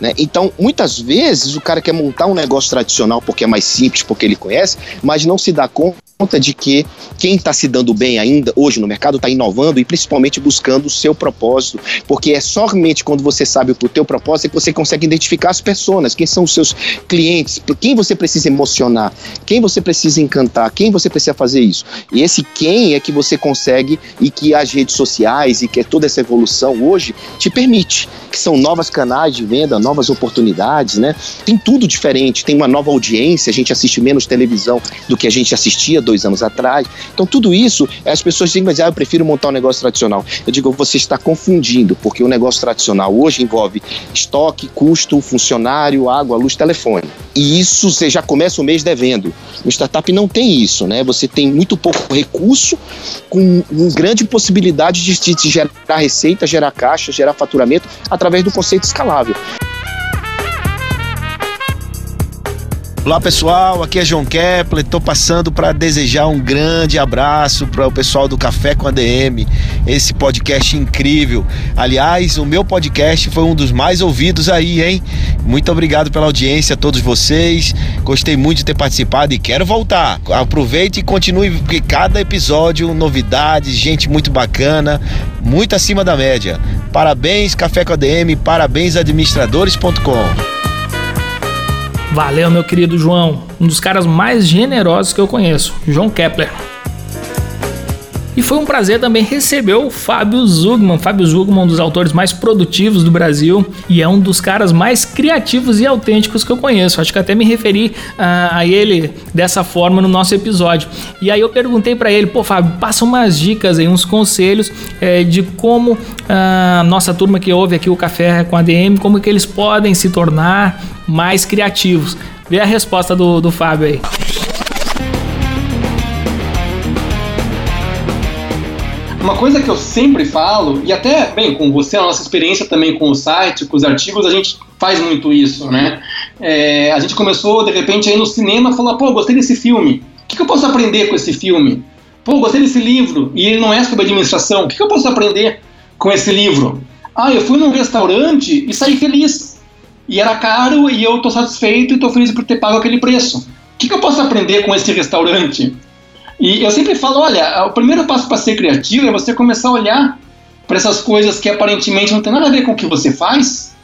Né? Então, muitas vezes, o cara quer montar um negócio tradicional porque é mais simples, porque ele conhece, mas não se dá conta conta de que quem está se dando bem ainda hoje no mercado está inovando e principalmente buscando o seu propósito, porque é somente quando você sabe o teu propósito que você consegue identificar as pessoas, quem são os seus clientes, quem você precisa emocionar, quem você precisa encantar, quem você precisa fazer isso. E esse quem é que você consegue e que as redes sociais e que toda essa evolução hoje te permite, que são novas canais de venda, novas oportunidades, né? Tem tudo diferente, tem uma nova audiência, a gente assiste menos televisão do que a gente assistia dois anos atrás. Então, tudo isso, as pessoas dizem, mas ah, eu prefiro montar um negócio tradicional. Eu digo, você está confundindo, porque o negócio tradicional hoje envolve estoque, custo, funcionário, água, luz, telefone. E isso você já começa o mês devendo. No startup não tem isso, né? Você tem muito pouco recurso, com grande possibilidade de, de gerar receita, gerar caixa, gerar faturamento através do conceito escalável. Olá pessoal, aqui é João Kepler. Estou passando para desejar um grande abraço para o pessoal do Café com ADM, esse podcast incrível. Aliás, o meu podcast foi um dos mais ouvidos aí, hein? Muito obrigado pela audiência a todos vocês. Gostei muito de ter participado e quero voltar. Aproveite e continue, porque cada episódio, novidades, gente muito bacana, muito acima da média. Parabéns, Café com ADM, parabéns, administradores.com. Valeu, meu querido João, um dos caras mais generosos que eu conheço, João Kepler. E foi um prazer também receber o Fábio Zugman. Fábio Zugman, um dos autores mais produtivos do Brasil e é um dos caras mais criativos e autênticos que eu conheço. Acho que até me referi a, a ele dessa forma no nosso episódio. E aí eu perguntei para ele, pô, Fábio, passa umas dicas aí, uns conselhos é, de como a nossa turma que ouve aqui o Café com a DM, como que eles podem se tornar mais criativos. Vê a resposta do, do Fábio aí. Uma coisa que eu sempre falo, e até, bem, com você, a nossa experiência também com o site, com os artigos, a gente faz muito isso, né? É, a gente começou, de repente, aí no cinema, falar, pô, gostei desse filme, o que, que eu posso aprender com esse filme? Pô, gostei desse livro, e ele não é sobre administração, o que, que eu posso aprender com esse livro? Ah, eu fui num restaurante e saí feliz. E era caro e eu estou satisfeito e estou feliz por ter pago aquele preço. O que, que eu posso aprender com esse restaurante? E eu sempre falo, olha, o primeiro passo para ser criativo é você começar a olhar para essas coisas que aparentemente não tem nada a ver com o que você faz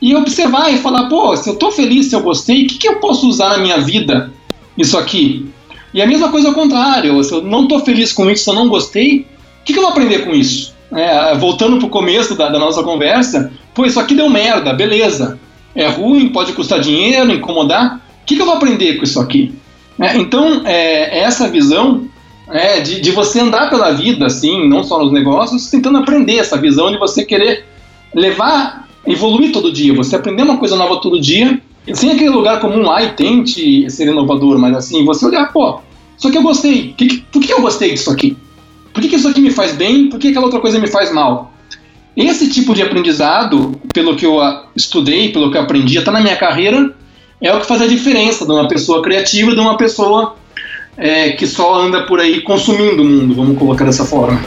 e observar e falar, pô, se eu estou feliz, se eu gostei, o que, que eu posso usar na minha vida isso aqui? E a mesma coisa ao contrário, se eu não estou feliz com isso, se eu não gostei, o que, que eu vou aprender com isso? É, voltando para o começo da, da nossa conversa, pô, isso aqui deu merda, beleza. É ruim, pode custar dinheiro, incomodar. O que, que eu vou aprender com isso aqui? É, então, é, essa visão é, de, de você andar pela vida, assim, não só nos negócios, tentando aprender essa visão de você querer levar, evoluir todo dia, você aprender uma coisa nova todo dia, sem aquele lugar comum lá e tente ser inovador, mas assim, você olhar, pô, isso aqui eu gostei, que, que, por que eu gostei disso aqui? Por que, que isso aqui me faz bem, por que aquela outra coisa me faz mal? Esse tipo de aprendizado, pelo que eu estudei, pelo que eu aprendi, até na minha carreira, é o que faz a diferença de uma pessoa criativa de uma pessoa é, que só anda por aí consumindo o mundo, vamos colocar dessa forma.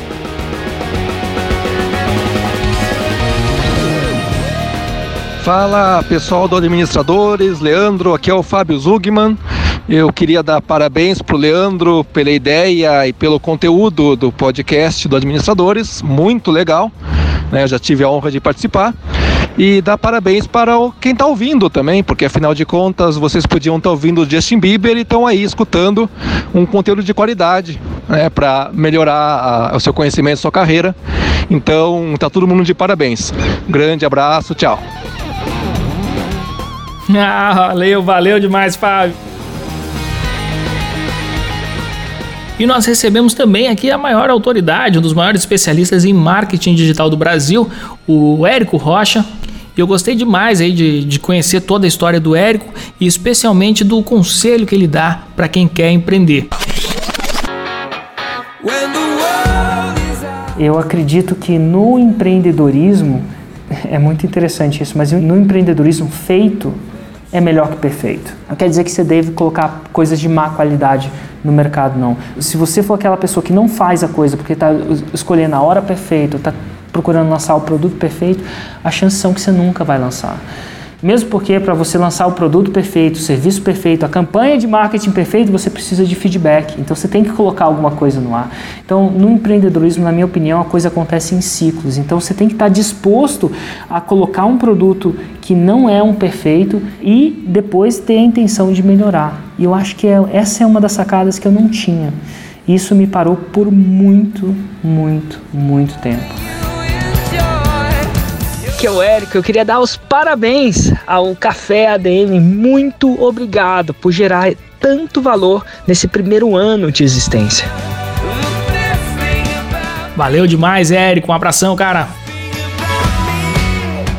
Fala pessoal do Administradores, Leandro, aqui é o Fábio Zugman. Eu queria dar parabéns para o Leandro pela ideia e pelo conteúdo do podcast do Administradores, muito legal. Né? Eu já tive a honra de participar. E dar parabéns para o, quem está ouvindo também, porque afinal de contas vocês podiam estar tá ouvindo o Justin Bieber e estão aí escutando um conteúdo de qualidade né, para melhorar a, o seu conhecimento, sua carreira. Então, tá todo mundo de parabéns. grande abraço, tchau. Ah, valeu, valeu demais, Fábio. E nós recebemos também aqui a maior autoridade, um dos maiores especialistas em marketing digital do Brasil, o Érico Rocha. E eu gostei demais aí de, de conhecer toda a história do Érico e especialmente do conselho que ele dá para quem quer empreender. Eu acredito que no empreendedorismo, é muito interessante isso, mas no empreendedorismo feito, é melhor que perfeito. Não quer dizer que você deve colocar coisas de má qualidade no mercado, não. Se você for aquela pessoa que não faz a coisa porque está escolhendo a hora perfeita, está procurando lançar o produto perfeito, a chance são que você nunca vai lançar. Mesmo porque para você lançar o produto perfeito, o serviço perfeito, a campanha de marketing perfeito, você precisa de feedback. Então você tem que colocar alguma coisa no ar. Então, no empreendedorismo, na minha opinião, a coisa acontece em ciclos. Então você tem que estar disposto a colocar um produto que não é um perfeito e depois ter a intenção de melhorar. E eu acho que é, essa é uma das sacadas que eu não tinha. Isso me parou por muito, muito, muito tempo. Que é o Érico, eu queria dar os parabéns ao Café ADM. Muito obrigado por gerar tanto valor nesse primeiro ano de existência. Valeu demais, Érico. Um abração, cara.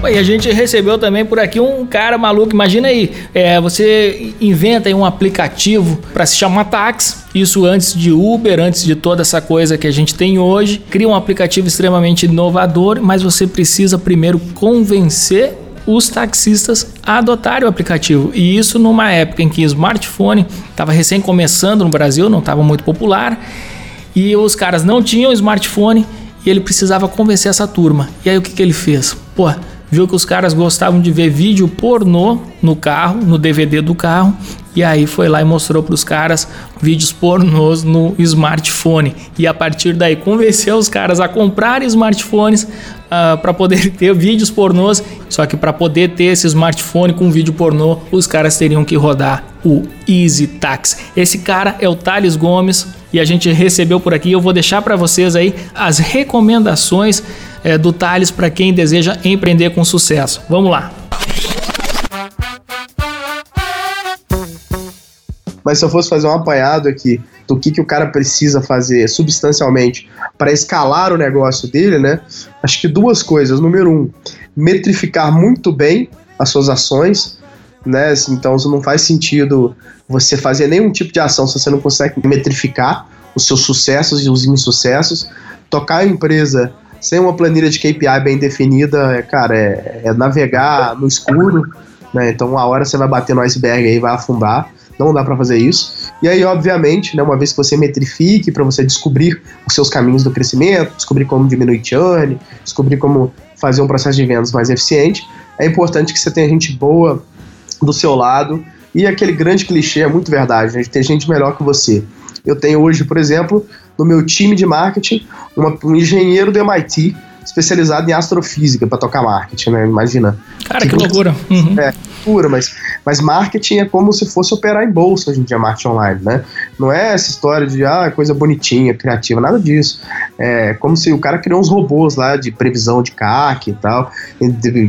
E a gente recebeu também por aqui um cara maluco. Imagina aí, é, você inventa um aplicativo para se chamar táxi. Isso antes de Uber, antes de toda essa coisa que a gente tem hoje. Cria um aplicativo extremamente inovador, mas você precisa primeiro convencer os taxistas a adotarem o aplicativo. E isso numa época em que o smartphone estava recém começando no Brasil, não estava muito popular, e os caras não tinham smartphone e ele precisava convencer essa turma. E aí o que, que ele fez? Pô, viu que os caras gostavam de ver vídeo pornô no carro, no DVD do carro, e aí foi lá e mostrou para os caras vídeos pornôs no smartphone. E a partir daí convenceu os caras a comprarem smartphones uh, ah, para poder ter vídeos pornôs. Só que para poder ter esse smartphone com vídeo pornô, os caras teriam que rodar o Easy Tax. Esse cara é o Thales Gomes e a gente recebeu por aqui. Eu vou deixar para vocês aí as recomendações é, do Thales para quem deseja empreender com sucesso. Vamos lá. Mas se eu fosse fazer um apanhado aqui do que, que o cara precisa fazer substancialmente para escalar o negócio dele, né? Acho que duas coisas. Número um, metrificar muito bem as suas ações, né? Então não faz sentido você fazer nenhum tipo de ação se você não consegue metrificar os seus sucessos e os insucessos. Tocar a empresa sem uma planilha de KPI bem definida, é, cara, é, é navegar no escuro, né? Então, uma hora você vai bater no iceberg aí, vai afundar. Não dá para fazer isso. E aí, obviamente, né, uma vez que você metrifique para você descobrir os seus caminhos do crescimento, descobrir como diminuir churn, descobrir como fazer um processo de vendas mais eficiente, é importante que você tenha gente boa do seu lado. E aquele grande clichê é muito verdade, né? Tem gente melhor que você. Eu tenho hoje, por exemplo, no meu time de marketing, uma, um engenheiro do MIT especializado em astrofísica para tocar marketing, né? Imagina. Cara, que, que loucura. Uhum. É, loucura, mas, mas marketing é como se fosse operar em bolsa hoje em dia, marketing online, né? Não é essa história de, ah, coisa bonitinha, criativa, nada disso. É como se o cara criou uns robôs lá de previsão de CAC e tal,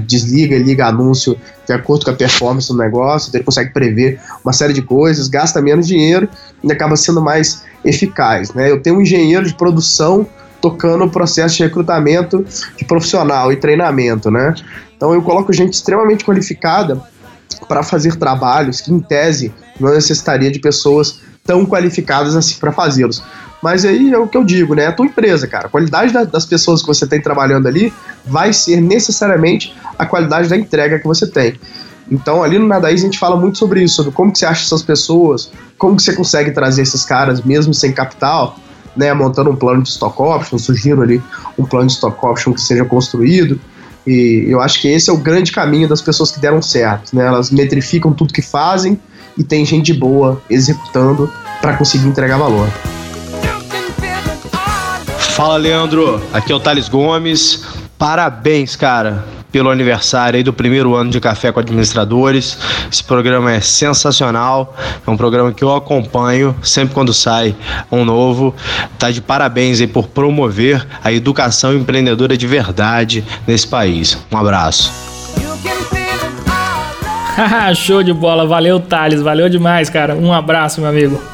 desliga e liga anúncio de acordo com a performance do negócio, ele consegue prever uma série de coisas, gasta menos dinheiro e acaba sendo mais eficaz, né? Eu tenho um engenheiro de produção tocando o processo de recrutamento de profissional e treinamento, né? Então eu coloco gente extremamente qualificada para fazer trabalhos que, em tese, não necessitaria de pessoas tão qualificadas assim para fazê-los. Mas aí é o que eu digo, né? É a tua empresa, cara. A qualidade da, das pessoas que você tem trabalhando ali vai ser necessariamente a qualidade da entrega que você tem. Então, ali no Nadaí a gente fala muito sobre isso, sobre como que você acha essas pessoas, como que você consegue trazer esses caras mesmo sem capital, né, montando um plano de stock option, sugiro ali um plano de stock option que seja construído. E eu acho que esse é o grande caminho das pessoas que deram certo, né? Elas metrificam tudo que fazem e tem gente boa executando para conseguir entregar valor. Fala, Leandro. Aqui é o Thales Gomes. Parabéns, cara pelo aniversário aí do primeiro ano de Café com Administradores. Esse programa é sensacional, é um programa que eu acompanho sempre quando sai um novo. Tá de parabéns aí por promover a educação empreendedora de verdade nesse país. Um abraço. Show de bola, valeu Thales, valeu demais, cara. Um abraço, meu amigo.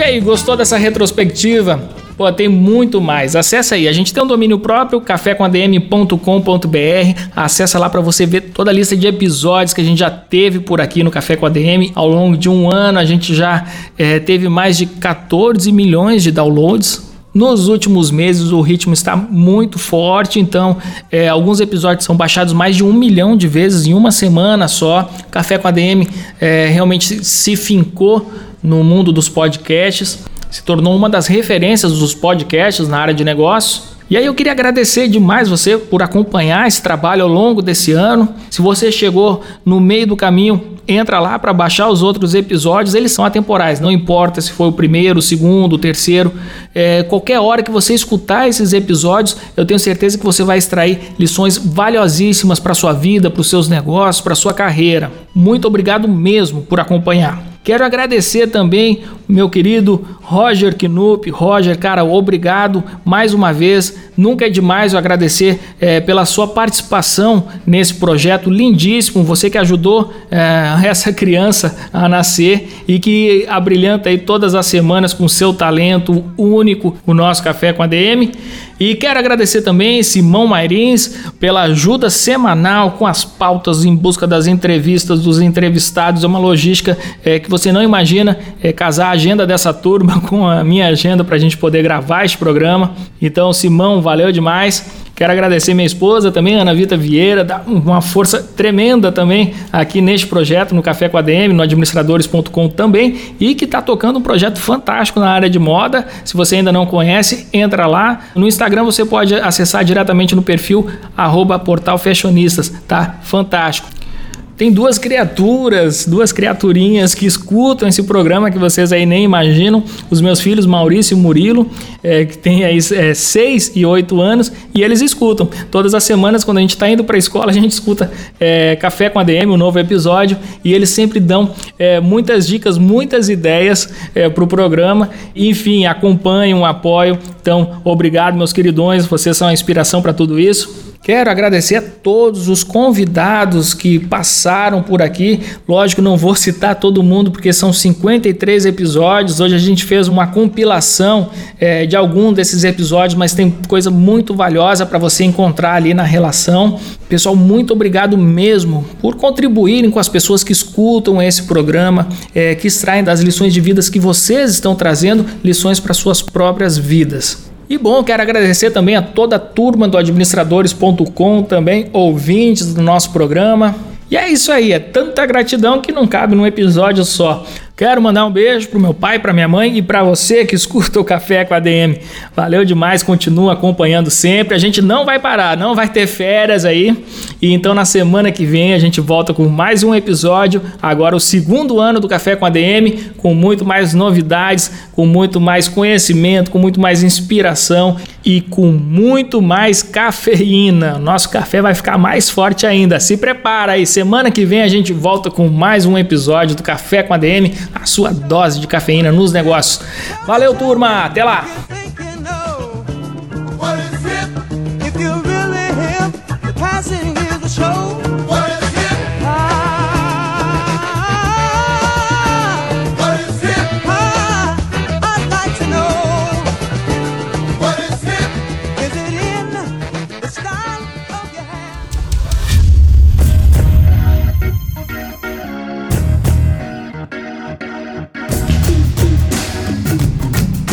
E aí, gostou dessa retrospectiva? Pô, tem muito mais. Acesse aí. A gente tem um domínio próprio, cafécomadm.com.br. Acesse lá para você ver toda a lista de episódios que a gente já teve por aqui no Café com a DM. Ao longo de um ano, a gente já é, teve mais de 14 milhões de downloads Nos últimos meses o ritmo está muito forte, então é, alguns episódios são baixados mais de um milhão de vezes em uma semana só. Café com ADM é, realmente se fincou no mundo dos podcasts, se tornou uma das referências dos podcasts na área de negócios. E aí eu queria agradecer demais você por acompanhar esse trabalho ao longo desse ano. Se você chegou no meio do caminho, entra lá para baixar os outros episódios, eles são atemporais, não importa se foi o primeiro, o segundo, o terceiro, é, qualquer hora que você escutar esses episódios, eu tenho certeza que você vai extrair lições valiosíssimas para sua vida, para os seus negócios, para sua carreira. Muito obrigado mesmo por acompanhar. Quero agradecer também meu querido Roger Knupp. Roger, cara, obrigado mais uma vez. Nunca é demais eu agradecer é, pela sua participação nesse projeto lindíssimo. Você que ajudou é, essa criança a nascer e que abrilhanta aí todas as semanas com seu talento único, o nosso Café com a DM. E quero agradecer também Simão Mairins pela ajuda semanal com as pautas em busca das entrevistas dos entrevistados. É uma logística é, que você não imagina é, casar a agenda dessa turma com a minha agenda para a gente poder gravar este programa. Então, Simão, valeu demais. Quero agradecer minha esposa também, Ana Vita Vieira, dá uma força tremenda também aqui neste projeto, no Café com a DM, no administradores.com também, e que está tocando um projeto fantástico na área de moda. Se você ainda não conhece, entra lá. No Instagram você pode acessar diretamente no perfil arroba portal fashionistas, tá? Fantástico. Tem duas criaturas, duas criaturinhas que escutam esse programa que vocês aí nem imaginam. Os meus filhos, Maurício e Murilo, é, que tem aí 6 é, e 8 anos, e eles escutam. Todas as semanas, quando a gente está indo para a escola, a gente escuta é, Café com a DM, um novo episódio, e eles sempre dão é, muitas dicas, muitas ideias é, para o programa. Enfim, acompanham, apoiam. Então, obrigado, meus queridões, vocês são a inspiração para tudo isso. Quero agradecer a todos os convidados que passaram por aqui. Lógico, não vou citar todo mundo porque são 53 episódios. Hoje a gente fez uma compilação é, de algum desses episódios, mas tem coisa muito valiosa para você encontrar ali na relação. Pessoal, muito obrigado mesmo por contribuírem com as pessoas que escutam esse programa, é, que extraem das lições de vidas que vocês estão trazendo, lições para suas próprias vidas. E bom, quero agradecer também a toda a turma do administradores.com, também ouvintes do nosso programa. E é isso aí, é tanta gratidão que não cabe num episódio só. Quero mandar um beijo pro meu pai, pra minha mãe e para você que escuta o Café com a DM. Valeu demais, continua acompanhando sempre. A gente não vai parar, não vai ter férias aí. E então na semana que vem a gente volta com mais um episódio, agora o segundo ano do Café com a DM, com muito mais novidades, com muito mais conhecimento, com muito mais inspiração e com muito mais cafeína. Nosso café vai ficar mais forte ainda. Se prepara aí, semana que vem a gente volta com mais um episódio do Café com a DM a sua dose de cafeína nos negócios. Valeu, turma! Até lá!